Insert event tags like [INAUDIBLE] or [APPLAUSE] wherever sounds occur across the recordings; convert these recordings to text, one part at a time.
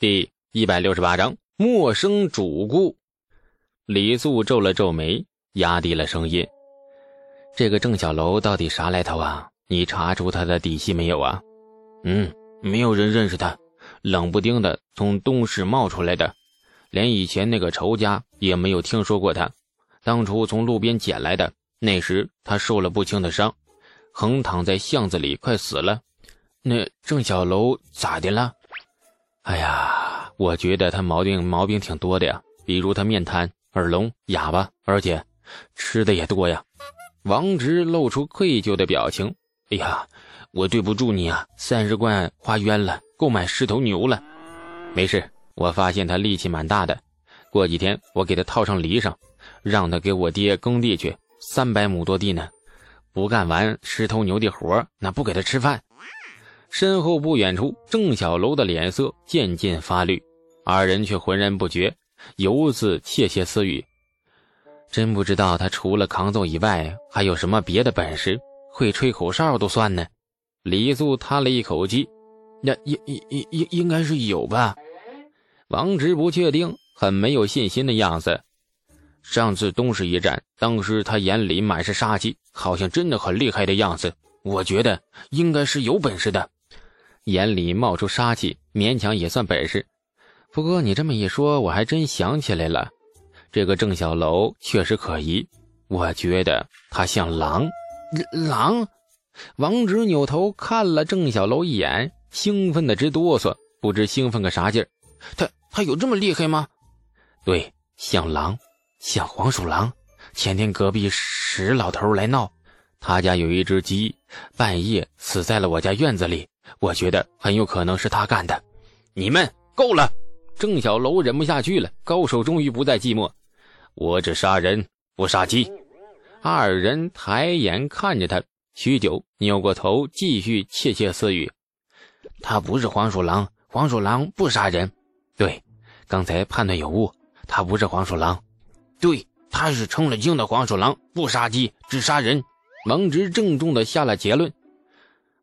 第一百六十八章陌生主顾。李素皱了皱眉，压低了声音：“这个郑小楼到底啥来头啊？你查出他的底细没有啊？”“嗯，没有人认识他，冷不丁的从东市冒出来的，连以前那个仇家也没有听说过他。当初从路边捡来的，那时他受了不轻的伤，横躺在巷子里，快死了。那郑小楼咋的了？”哎呀，我觉得他毛病毛病挺多的呀，比如他面瘫、耳聋、哑巴，而且吃的也多呀。王直露出愧疚的表情。哎呀，我对不住你啊，三十贯花冤了，购买十头牛了。没事，我发现他力气蛮大的，过几天我给他套上犁上，让他给我爹耕地去，三百亩多地呢，不干完十头牛的活，那不给他吃饭。身后不远处，郑小楼的脸色渐渐发绿，二人却浑然不觉，犹自窃窃私语：“真不知道他除了扛揍以外，还有什么别的本事？会吹口哨都算呢。”李素叹了一口气：“那应应应应应该是有吧？”王直不确定，很没有信心的样子。上次东市一战，当时他眼里满是杀气，好像真的很厉害的样子。我觉得应该是有本事的。眼里冒出杀气，勉强也算本事。不过你这么一说，我还真想起来了，这个郑小楼确实可疑。我觉得他像狼。狼？王直扭头看了郑小楼一眼，兴奋的直哆嗦，不知兴奋个啥劲儿。他他有这么厉害吗？对，像狼，像黄鼠狼。前天隔壁石老头来闹，他家有一只鸡，半夜死在了我家院子里。我觉得很有可能是他干的。你们够了！郑小楼忍不下去了。高手终于不再寂寞。我只杀人不杀鸡。二人抬眼看着他，许久，扭过头继续窃窃私语：“他不是黄鼠狼，黄鼠狼不杀人。对，刚才判断有误，他不是黄鼠狼。对，他是成了精的黄鼠狼，不杀鸡，只杀人。”蒙直郑重地下了结论。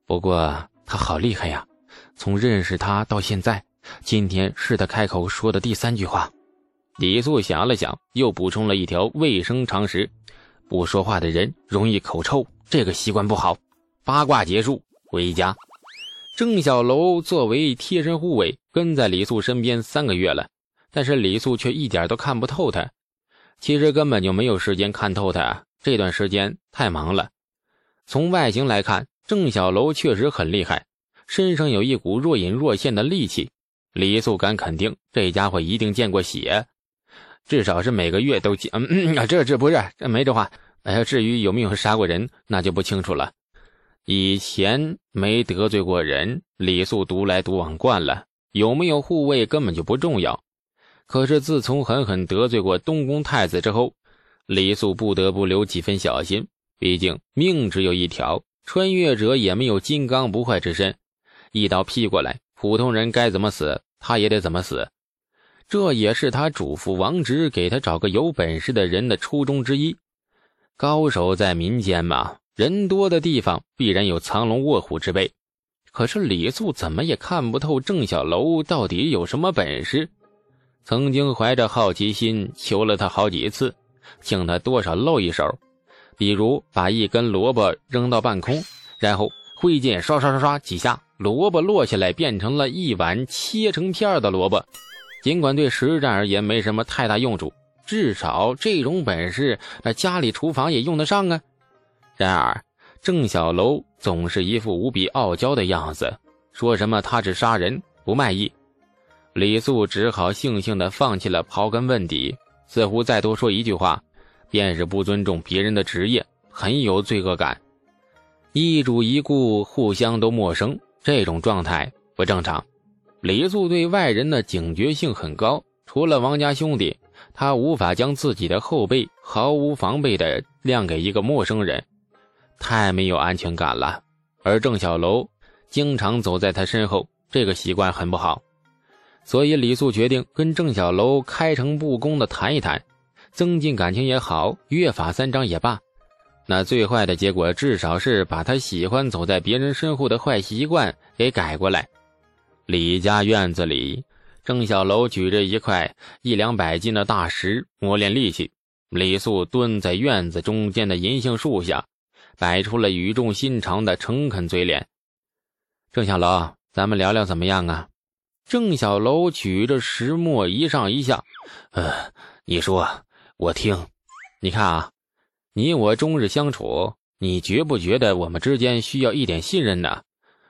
不过。他好厉害呀！从认识他到现在，今天是他开口说的第三句话。李素想了想，又补充了一条卫生常识：不说话的人容易口臭，这个习惯不好。八卦结束，回家。郑小楼作为贴身护卫，跟在李素身边三个月了，但是李素却一点都看不透他。其实根本就没有时间看透他，这段时间太忙了。从外形来看。郑小楼确实很厉害，身上有一股若隐若现的戾气。李素敢肯定，这家伙一定见过血，至少是每个月都见。嗯啊，这这不是这没这话。哎呀，至于有没有杀过人，那就不清楚了。以前没得罪过人，李素独来独往惯了，有没有护卫根本就不重要。可是自从狠狠得罪过东宫太子之后，李素不得不留几分小心，毕竟命只有一条。穿越者也没有金刚不坏之身，一刀劈过来，普通人该怎么死，他也得怎么死。这也是他嘱咐王直给他找个有本事的人的初衷之一。高手在民间嘛，人多的地方必然有藏龙卧虎之辈。可是李素怎么也看不透郑小楼到底有什么本事。曾经怀着好奇心求了他好几次，请他多少露一手。比如把一根萝卜扔到半空，然后挥剑刷刷刷刷几下，萝卜落下来变成了一碗切成片的萝卜。尽管对实战而言没什么太大用处，至少这种本事，那家里厨房也用得上啊。然而郑小楼总是一副无比傲娇的样子，说什么他只杀人不卖艺。李素只好悻悻地放弃了刨根问底，似乎再多说一句话。便是不尊重别人的职业，很有罪恶感。一主一顾互相都陌生，这种状态不正常。李素对外人的警觉性很高，除了王家兄弟，他无法将自己的后背毫无防备的亮给一个陌生人，太没有安全感了。而郑小楼经常走在他身后，这个习惯很不好。所以李素决定跟郑小楼开诚布公的谈一谈。增进感情也好，约法三章也罢，那最坏的结果至少是把他喜欢走在别人身后的坏习惯给改过来。李家院子里，郑小楼举着一块一两百斤的大石磨练力气，李素蹲在院子中间的银杏树下，摆出了语重心长的诚恳嘴脸。郑小楼，咱们聊聊怎么样啊？郑小楼举着石磨一上一下，呃，你说，我听。你看啊，你我终日相处，你觉不觉得我们之间需要一点信任呢？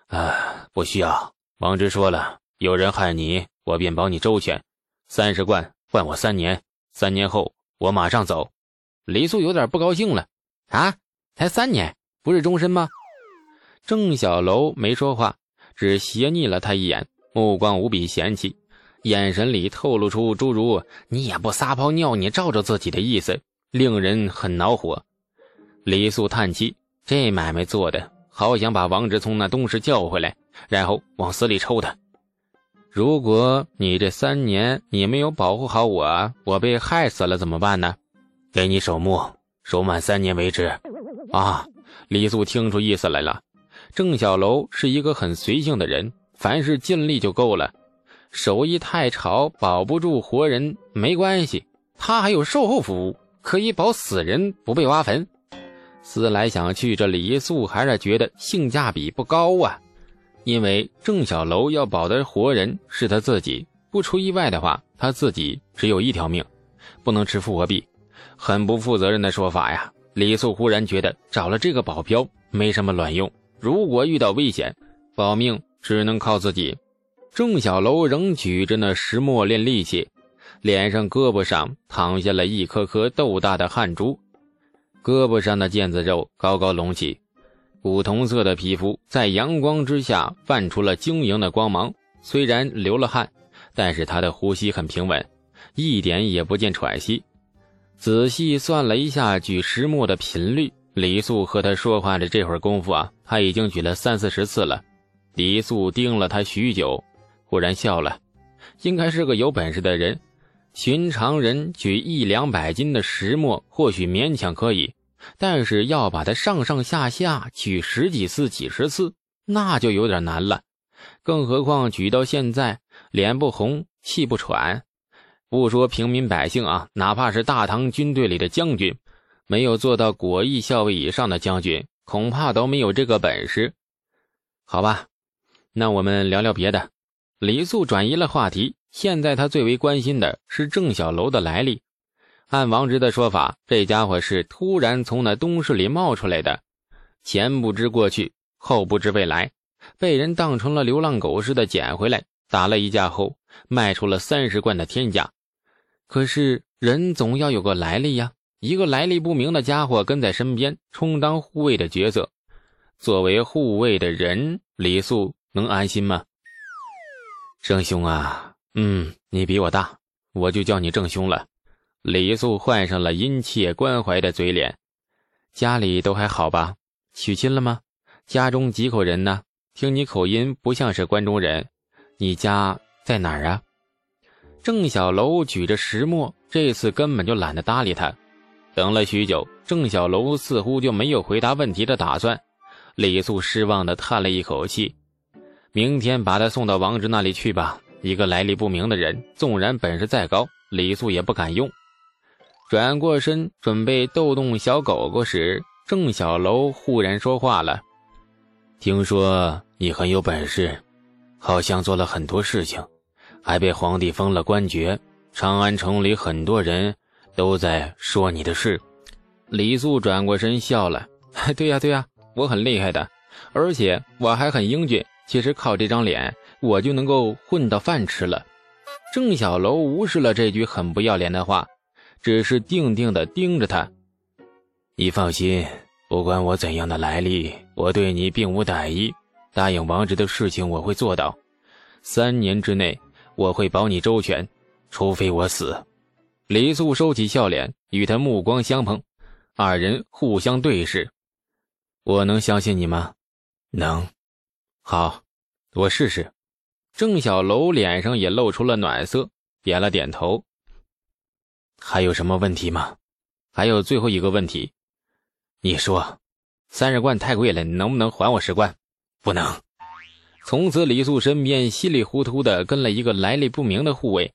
啊，不需要。王直说了，有人害你。我便保你周全，三十贯换我三年，三年后我马上走。李素有点不高兴了，啊，才三年，不是终身吗？郑小楼没说话，只斜睨了他一眼，目光无比嫌弃，眼神里透露出诸如“你也不撒泡尿，你照着自己的意思”，令人很恼火。李素叹气，这买卖做的好，想把王直从那东市叫回来，然后往死里抽他。如果你这三年你没有保护好我，我被害死了怎么办呢？给你守墓，守满三年为止。啊！李素听出意思来了。郑小楼是一个很随性的人，凡事尽力就够了。手艺太潮，保不住活人没关系，他还有售后服务，可以保死人不被挖坟。思来想去，这李素还是觉得性价比不高啊。因为郑小楼要保的活人是他自己，不出意外的话，他自己只有一条命，不能吃复活币，很不负责任的说法呀。李素忽然觉得找了这个保镖没什么卵用，如果遇到危险，保命只能靠自己。郑小楼仍举着那石磨练力气，脸上、胳膊上淌下了一颗颗豆大的汗珠，胳膊上的腱子肉高高隆起。古铜色的皮肤在阳光之下泛出了晶莹的光芒，虽然流了汗，但是他的呼吸很平稳，一点也不见喘息。仔细算了一下举石磨的频率，李素和他说话的这会儿功夫啊，他已经举了三四十次了。李素盯了他许久，忽然笑了，应该是个有本事的人。寻常人举一两百斤的石磨，或许勉强可以。但是要把它上上下下举十几次、几十次，那就有点难了。更何况举到现在，脸不红、气不喘，不说平民百姓啊，哪怕是大唐军队里的将军，没有做到果毅校尉以上的将军，恐怕都没有这个本事。好吧，那我们聊聊别的。李素转移了话题，现在他最为关心的是郑小楼的来历。按王直的说法，这家伙是突然从那东市里冒出来的，前不知过去，后不知未来，被人当成了流浪狗似的捡回来，打了一架后，卖出了三十贯的天价。可是人总要有个来历呀，一个来历不明的家伙跟在身边，充当护卫的角色。作为护卫的人，李素能安心吗？郑兄啊，嗯，你比我大，我就叫你郑兄了。李素换上了殷切关怀的嘴脸，家里都还好吧？娶亲了吗？家中几口人呢？听你口音不像是关中人，你家在哪儿啊？郑小楼举着石磨，这次根本就懒得搭理他。等了许久，郑小楼似乎就没有回答问题的打算。李素失望地叹了一口气：“明天把他送到王直那里去吧。一个来历不明的人，纵然本事再高，李素也不敢用。”转过身准备逗动小狗狗时，郑小楼忽然说话了：“听说你很有本事，好像做了很多事情，还被皇帝封了官爵。长安城里很多人都在说你的事。”李素转过身笑了：“ [LAUGHS] 对呀对呀，我很厉害的，而且我还很英俊。其实靠这张脸，我就能够混到饭吃了。”郑小楼无视了这句很不要脸的话。只是定定地盯着他。你放心，不管我怎样的来历，我对你并无歹意。答应王直的事情我会做到，三年之内我会保你周全，除非我死。李素收起笑脸，与他目光相碰，二人互相对视。我能相信你吗？能。好，我试试。郑小楼脸上也露出了暖色，点了点头。还有什么问题吗？还有最后一个问题，你说，三十贯太贵了，你能不能还我十贯？不能。从此李素身边稀里糊涂的跟了一个来历不明的护卫。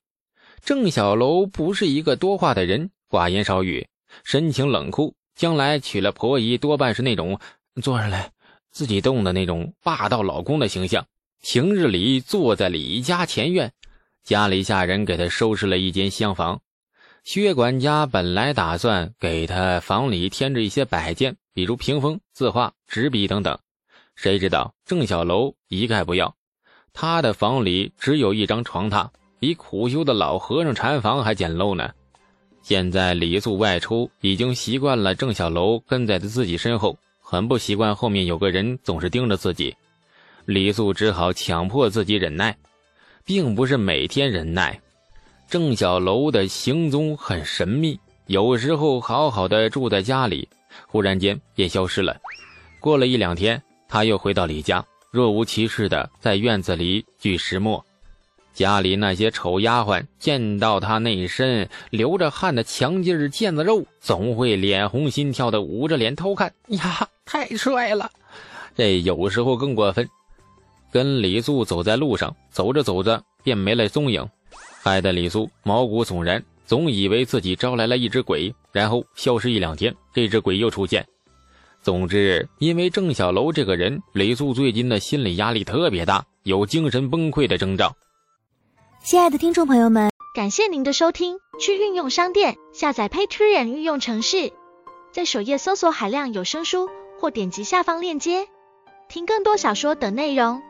郑小楼不是一个多话的人，寡言少语，神情冷酷。将来娶了婆姨，多半是那种坐上来自己动的那种霸道老公的形象。平日里坐在李家前院，家里下人给他收拾了一间厢房。薛管家本来打算给他房里添置一些摆件，比如屏风、字画、纸笔等等，谁知道郑小楼一概不要。他的房里只有一张床榻。比苦修的老和尚禅房还简陋呢。现在李素外出，已经习惯了郑小楼跟在他自己身后，很不习惯后面有个人总是盯着自己。李素只好强迫自己忍耐，并不是每天忍耐。郑小楼的行踪很神秘，有时候好好的住在家里，忽然间便消失了。过了一两天，他又回到李家，若无其事的在院子里锯石磨。家里那些丑丫鬟见到他那身流着汗的强劲腱子肉，总会脸红心跳的捂着脸偷看。呀，太帅了！这有时候更过分，跟李素走在路上，走着走着便没了踪影，害得李素毛骨悚然，总以为自己招来了一只鬼，然后消失一两天，这只鬼又出现。总之，因为郑小楼这个人，李素最近的心理压力特别大，有精神崩溃的征兆。亲爱的听众朋友们，感谢您的收听。去运用商店下载 Patreon 运用城市，在首页搜索海量有声书，或点击下方链接听更多小说等内容。